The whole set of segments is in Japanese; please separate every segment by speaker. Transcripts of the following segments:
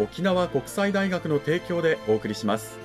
Speaker 1: 沖縄国際大学の提供でお送りします。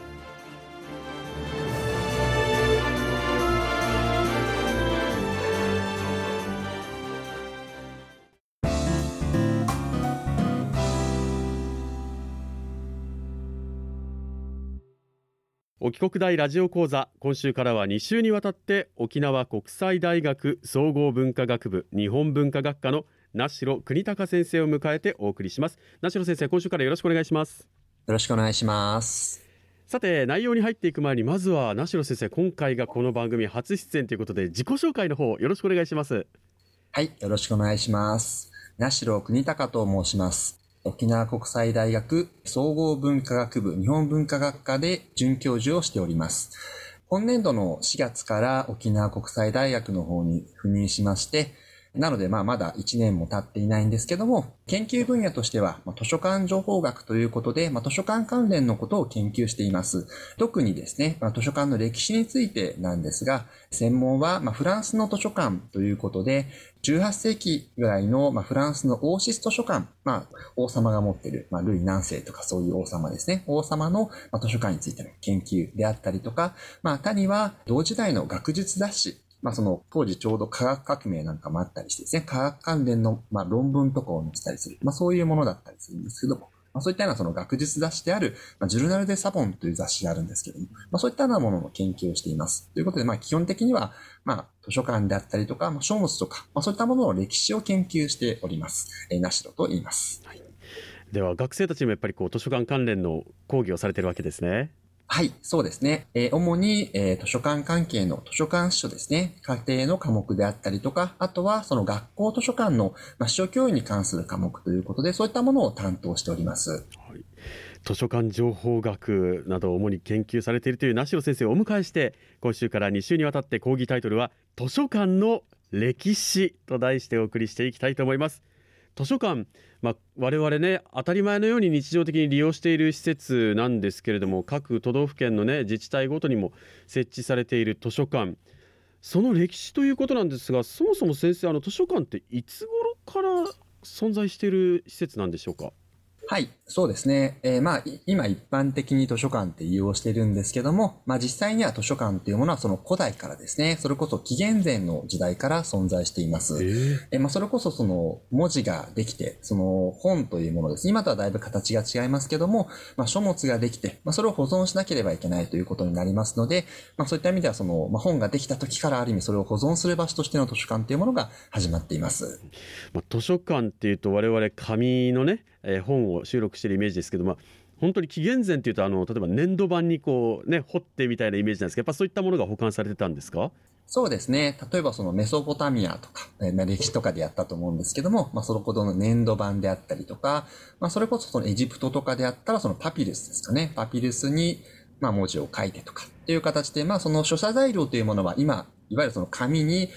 Speaker 1: 沖国大ラジオ講座今週からは2週にわたって沖縄国際大学総合文化学部日本文化学科の名代国隆先生を迎えてお送りします。名代先生今週からよろしくお願いします。
Speaker 2: よろしくお願いします。
Speaker 1: さて内容に入っていく前にまずは名代先生今回がこの番組初出演ということで自己紹介の方よろしくお願いします。
Speaker 2: はいよろしくお願いします。名代国隆と申します。沖縄国際大学総合文化学部日本文化学科で准教授をしております。今年度の4月から沖縄国際大学の方に赴任しましてなので、まあ、まだ1年も経っていないんですけども、研究分野としては、まあ、図書館情報学ということで、まあ、図書館関連のことを研究しています。特にですね、まあ、図書館の歴史についてなんですが、専門は、まあ、フランスの図書館ということで、18世紀ぐらいの、まあ、フランスのオーシス図書館、まあ、王様が持っている、まあ、ルイ何世とかそういう王様ですね。王様の、まあ、図書館についての研究であったりとか、まあ、他には同時代の学術雑誌まあその当時ちょうど科学革命なんかもあったりしてですね、科学関連のまあ論文とかを載せたりする、まあそういうものだったりするんですけども、まあ、そういったようなその学術雑誌である、まあ、ジュルナル・デ・サボンという雑誌があるんですけども、まあ、そういったようなものの研究をしています。ということで、まあ、基本的には、まあ、図書館であったりとか、まあ、書物とか、まあ、そういったものの歴史を研究しております。えー、ナシロと言います。はい、
Speaker 1: では、学生たちもやっぱりこう図書館関連の講義をされてるわけですね。
Speaker 2: はい、そうですね。えー、主に、えー、図書館関係の図書館司書ですね。家庭の科目であったりとか、あとはその学校図書館の、まあ、書教員に関する科目ということで、そういったものを担当しております。はい、
Speaker 1: 図書館情報学などを主に研究されているという梨野先生をお迎えして今週から2週にわたって講義タイトルは図書館の歴史と題してお送りしていきたいと思います図書館まあ、我々ね当たり前のように日常的に利用している施設なんですけれども各都道府県のね自治体ごとにも設置されている図書館。その歴史ということなんですがそもそも先生あの図書館っていつ頃から存在している施設なんでしょうか？
Speaker 2: はい、そうですね。えー、まあ、今一般的に図書館って利用してるんですけども、まあ実際には図書館っていうものはその古代からですね、それこそ紀元前の時代から存在しています。えー、えー、まあそれこそその文字ができて、その本というものです。今とはだいぶ形が違いますけども、まあ書物ができて、まあそれを保存しなければいけないということになりますので、まあそういった意味ではその、まあ本ができた時からある意味それを保存する場所としての図書館っていうものが始まっています。
Speaker 1: まあ図書館っていうと我々紙のね、えー、本を収録してるイメージですけど、まあ、本当に紀元前っていうとあの例えば粘土板にこうね彫ってみたいなイメージなんですけどやっぱそういったものが保管されてたんですか？
Speaker 2: そうですね。例えばそのメソポタミアとか、えー、歴史とかでやったと思うんですけども、まあそのほどの粘土板であったりとか、まあそれこそそのエジプトとかであったらそのパピルスですかね。パピルスにまあ文字を書いてとかっていう形で、まあその書写材料というものは今いわゆるその紙に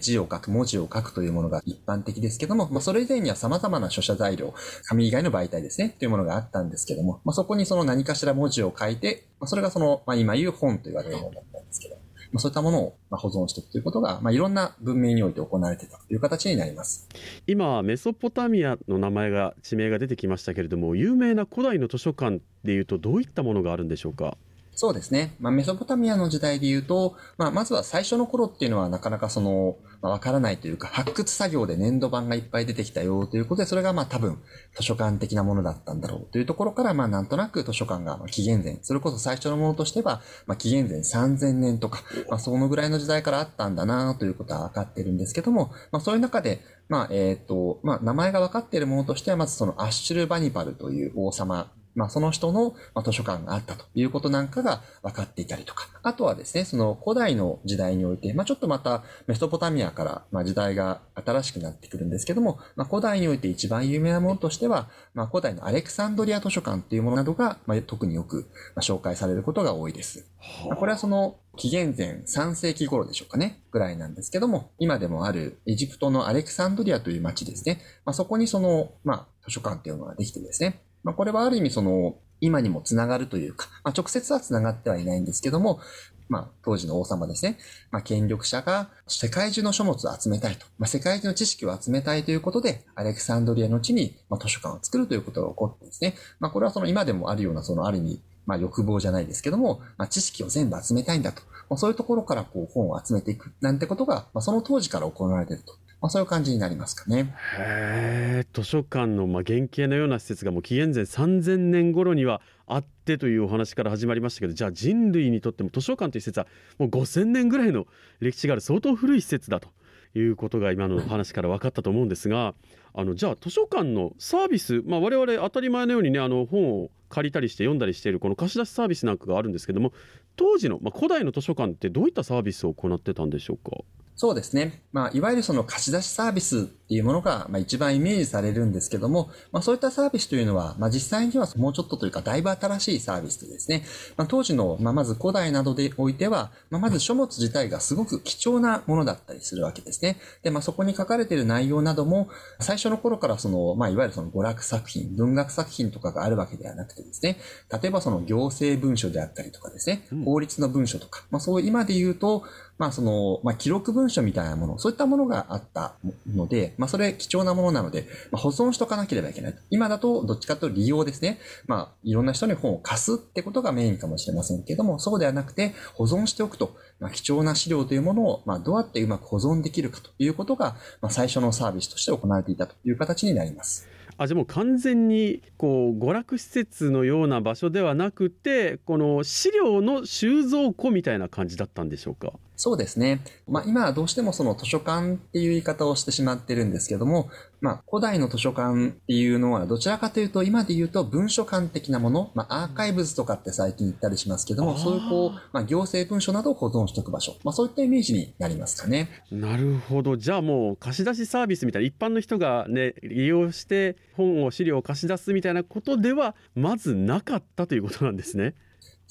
Speaker 2: 字を書く、文字を書くというものが一般的ですけども、まあ、それ以前には様々な書写材料、紙以外の媒体ですね、というものがあったんですけども、まあ、そこにその何かしら文字を書いて、まあ、それがその、まあ、今言う本と言われるものだったんですけど、まあ、そういったものを保存していくということが、まあ、いろんな文明において行われていたという形になります。
Speaker 1: 今、メソポタミアの名前が、地名が出てきましたけれども、有名な古代の図書館でいうと、どういったものがあるんでしょうか？
Speaker 2: そうですね。まあ、メソポタミアの時代で言うと、まあ、まずは最初の頃っていうのはなかなかその、まあ、わからないというか、発掘作業で粘土板がいっぱい出てきたよということで、それがまあ多分図書館的なものだったんだろうというところから、まあなんとなく図書館が紀元前、それこそ最初のものとしては、まあ紀元前3000年とか、まあそのぐらいの時代からあったんだなということは分かってるんですけども、まあそういう中で、まあえっ、と、まあ名前が分かっているものとしては、まずそのアッシュルバニバルという王様まあ、その人の図書館があったということなんかが分かっていたりとか、あとはですね、その古代の時代において、まあ、ちょっとまたメソポタミアからま時代が新しくなってくるんですけども、まあ、古代において一番有名なものとしては、まあ、古代のアレクサンドリア図書館っていうものなどが、まあ、特によく紹介されることが多いです。まあ、これはその紀元前3世紀頃でしょうかね、ぐらいなんですけども、今でもあるエジプトのアレクサンドリアという町ですね。まあ、そこにその、まあ、図書館っていうのができてですね、まあ、これはある意味その、今にもつながるというか、まあ、直接はつながってはいないんですけども、まあ、当時の王様ですね。まあ、権力者が世界中の書物を集めたいと。まあ、世界中の知識を集めたいということで、アレクサンドリアの地に、まあ、図書館を作るということが起こってですね。まあ、これはその今でもあるような、そのある意味、まあ、欲望じゃないですけども、まあ、知識を全部集めたいんだと。まあ、そういうところからこう本を集めていくなんてことが、まあ、その当時から行われていると。まあ、そういう感じになりますかね。
Speaker 1: へ図書館のまあ原型のような施設がもう紀元前3000年頃にはあってというお話から始まりましたけどじゃあ人類にとっても図書館という施設はもう5000年ぐらいの歴史がある相当古い施設だということが今のお話から分かったと思うんですがあのじゃあ図書館のサービス、まあ、我々当たり前のようにねあの本を借りたりして読んだりしているこの貸し出しサービスなんかがあるんですけども当時の、まあ、古代の図書館ってどういったサービスを行ってたんでしょうか？
Speaker 2: そうですね。まあ、いわゆるその貸し出しサービスっていうものが、まあ、一番イメージされるんですけども、まあ、そういったサービスというのは、まあ、実際にはもうちょっとというか、だいぶ新しいサービスでですね、まあ、当時の、まあ、まず古代などでおいては、まあ、まず書物自体がすごく貴重なものだったりするわけですね。で、まあ、そこに書かれている内容なども、最初の頃からその、まあ、いわゆるその娯楽作品、文学作品とかがあるわけではなくてですね、例えばその行政文書であったりとかですね、法律の文書とか、まあ、そう今で言うと、まあその、まあ記録文書みたいなもの、そういったものがあったので、まあそれ貴重なものなので、まあ、保存しとかなければいけない。今だとどっちかというと利用ですね。まあいろんな人に本を貸すってことがメインかもしれませんけども、そうではなくて保存しておくと、まあ、貴重な資料というものを、まあどうやってうまく保存できるかということが、まあ最初のサービスとして行われていたという形になります。
Speaker 1: あじゃもう完全にこう娯楽施設のような場所ではなくてこの資料の収蔵庫みたいな感じだったんでしょうか？
Speaker 2: そうですね。まあ、今はどうしてもその図書館っていう言い方をしてしまってるんですけども、まあ、古代の図書館っていうのはどちらかというと、今で言うと文書館的なもの、まあ、アーカイブズとかって最近言ったりしますけども、そういうこう、まあ、行政文書などを保存しておく場所、まあ、そういったイメージになりますかね。
Speaker 1: なるほど。じゃあもう貸し出しサービスみたいな一般の人がね、利用して本を資料を貸し出すみたいなことではまずなかったということなんですね。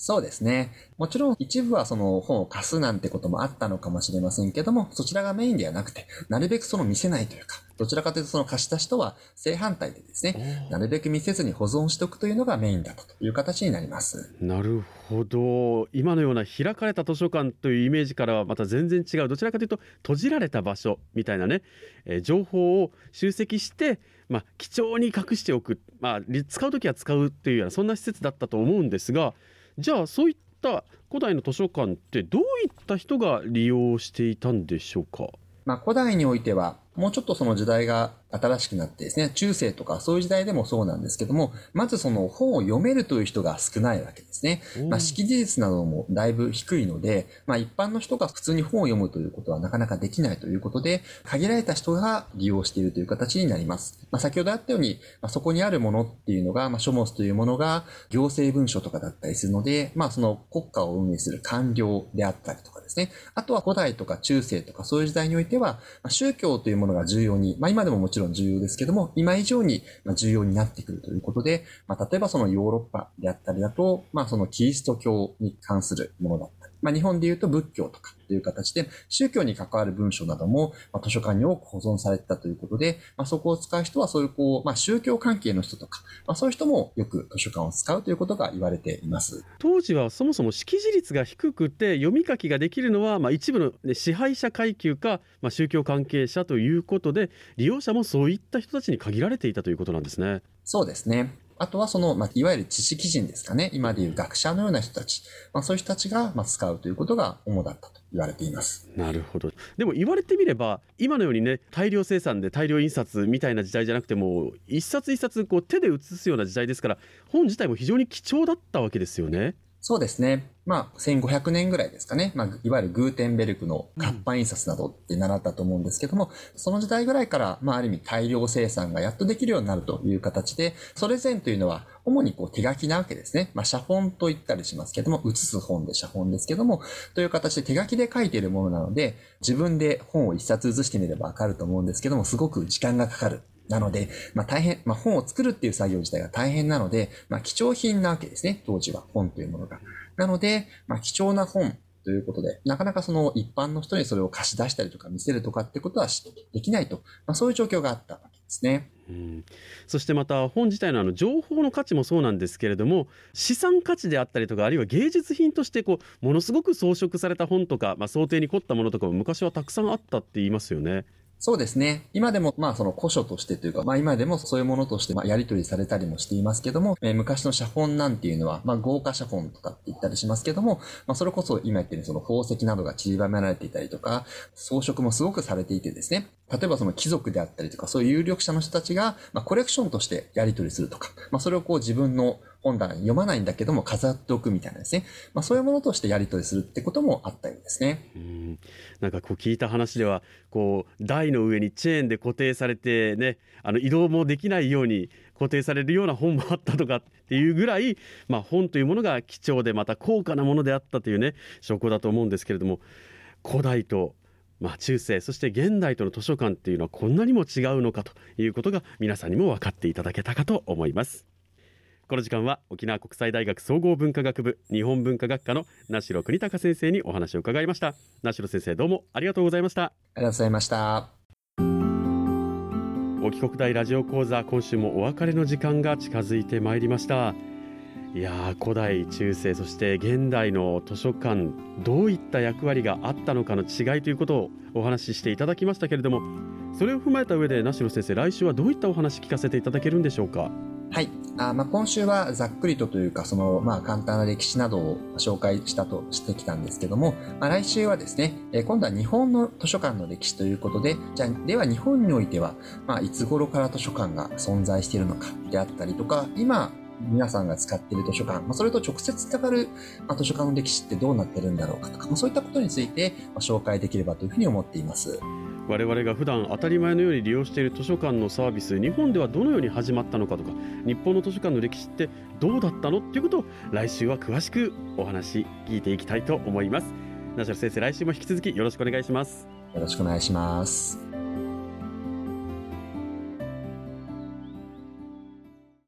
Speaker 2: そうですね。もちろん一部はその本を貸すなんてこともあったのかもしれませんけども、そちらがメインではなくて、なるべくその見せないというか、どちらかというとその貸し出しとは正反対でですね、なるべく見せずに保存しておくというのがメインだという形になります。
Speaker 1: なるほど。今のような開かれた図書館というイメージからはまた全然違う、どちらかというと閉じられた場所みたいなね、えー、情報を集積して、まあ、貴重に隠しておく、まあ、使うときは使うっていうようなそんな施設だったと思うんですが、じゃあそういった古代の図書館ってどういった人が利用していたんでしょうか、
Speaker 2: まあ、古代においてはもうちょっとその時代が新しくなってですね、中世とかそういう時代でもそうなんですけども、まずその本を読めるという人が少ないわけですね。まあ、識字率などもだいぶ低いので、まあ、一般の人が普通に本を読むということはなかなかできないということで、限られた人が利用しているという形になります。まあ、先ほどあったように、まあ、そこにあるものっていうのが、まあ、書物というものが行政文書とかだったりするので、まあ、その国家を運営する官僚であったりとかですね。あとは古代とか中世とかそういう時代においては、まあ、宗教というものが重要に、まあ、今でももちろん重要ですけども、今以上に重要になってくるということで、まあ、例えばそのヨーロッパであったりだと、まあ、そのキリスト教に関するものだった、まあ、日本で言うと仏教とかという形で、宗教に関わる文書なども、まあ、図書館に多く保存されてたということで、まあ、そこを使う人はそういうこう、まあ、宗教関係の人とか、まあ、そういう人もよく図書館を使うということが言われています。
Speaker 1: 当時はそもそも識字率が低くて読み書きができるのは、まあ、一部の、ね、支配者階級か、まあ、宗教関係者ということで、利用者もそういった人たちに限られていたということなんですね。
Speaker 2: そうですね。あとはその、まあ、いわゆる知識人ですかね。今でいう学者のような人たち。まあ、そういう人たちが、まあ、使うということが主だったと言われています。
Speaker 1: なるほど。でも言われてみれば、今のようにね、大量生産で大量印刷みたいな時代じゃなくても、一冊一冊こう手で写すような時代ですから、本自体も非常に貴重だったわけですよね。
Speaker 2: そうですね。まあ、1500年ぐらいですかね。まあ、いわゆるグーテンベルクの活版印刷などって習ったと思うんですけども、うん、その時代ぐらいから、まあ、ある意味大量生産がやっとできるようになるという形で、それ前というのは、主にこう手書きなわけですね。まあ、写本と言ったりしますけども、写す本で写本ですけども、という形で手書きで書いているものなので、自分で本を一冊写してみればわかると思うんですけども、すごく時間がかかる。なので、まあ大変、まあ本を作るっていう作業自体が大変なので、まあ貴重品なわけですね、当時は本というものが。なので、まあ貴重な本ということで、なかなかその一般の人にそれを貸し出したりとか見せるとかってことはできないと、まあそういう状況があったわけですね。
Speaker 1: うん、そしてまた本自体のあの情報の価値もそうなんですけれども資産価値であったりとかあるいは芸術品としてこうものすごく装飾された本とか、まあ、想定に凝ったものとかも昔はたくさんあったって言いますよね。
Speaker 2: そうですね。今でも、まあ、その古書としてというか、まあ、今でもそういうものとして、まあ、やり取りされたりもしていますけども、えー、昔の写本なんていうのは、まあ、豪華写本とかって言ったりしますけども、まあ、それこそ今言ってるその宝石などが散りばめられていたりとか、装飾もすごくされていてですね、例えばその貴族であったりとか、そういう有力者の人たちが、まあ、コレクションとしてやり取りするとか、まあ、それをこう自分の本棚に読まないんだけども飾っておくみたいなですね。まあそういうものとしてやり取りするってこともあったようですね。
Speaker 1: うんなんかこう聞いた話では、こう台の上にチェーンで固定されてね、あの移動もできないように固定されるような本もあったとかっていうぐらい、まあ本というものが貴重でまた高価なものであったというね、証拠だと思うんですけれども、古代とまあ、中世そして現代との図書館っていうのはこんなにも違うのかということが皆さんにも分かっていただけたかと思います。この時間は沖縄国際大学総合文化学部日本文化学科の名城国隆先生にお話を伺いました。名城先生どうもありがとうございました。あ
Speaker 2: りがとうございました。
Speaker 1: 沖国大ラジオ講座今週もお別れの時間が近づいてまいりましたいや古代中世そして現代の図書館どういった役割があったのかの違いということをお話ししていただきましたけれどもそれを踏まえた上で名城先生来週はどういったお話聞かせていただけるんでしょうか？
Speaker 2: はい。あまあ、今週はざっくりとというか、その、まあ、簡単な歴史などを紹介したとしてきたんですけども、まあ、来週はですね、え今度は日本の図書館の歴史ということで、じゃあ、では日本においては、まあ、いつ頃から図書館が存在しているのかであったりとか、今、皆さんが使っている図書館、まあ、それと直接つながる、まあ、図書館の歴史ってどうなってるんだろうかとか、まあ、そういったことについて、まあ、紹介できればというふうに思っています。
Speaker 1: 我々が普段当たり前のように利用している図書館のサービス日本ではどのように始まったのかとか日本の図書館の歴史ってどうだったのっていうことを来週は詳しくお話聞いていきたいと思います。ナシ先生来週も引き続きよろしくお願いします。
Speaker 2: よろしくお願いします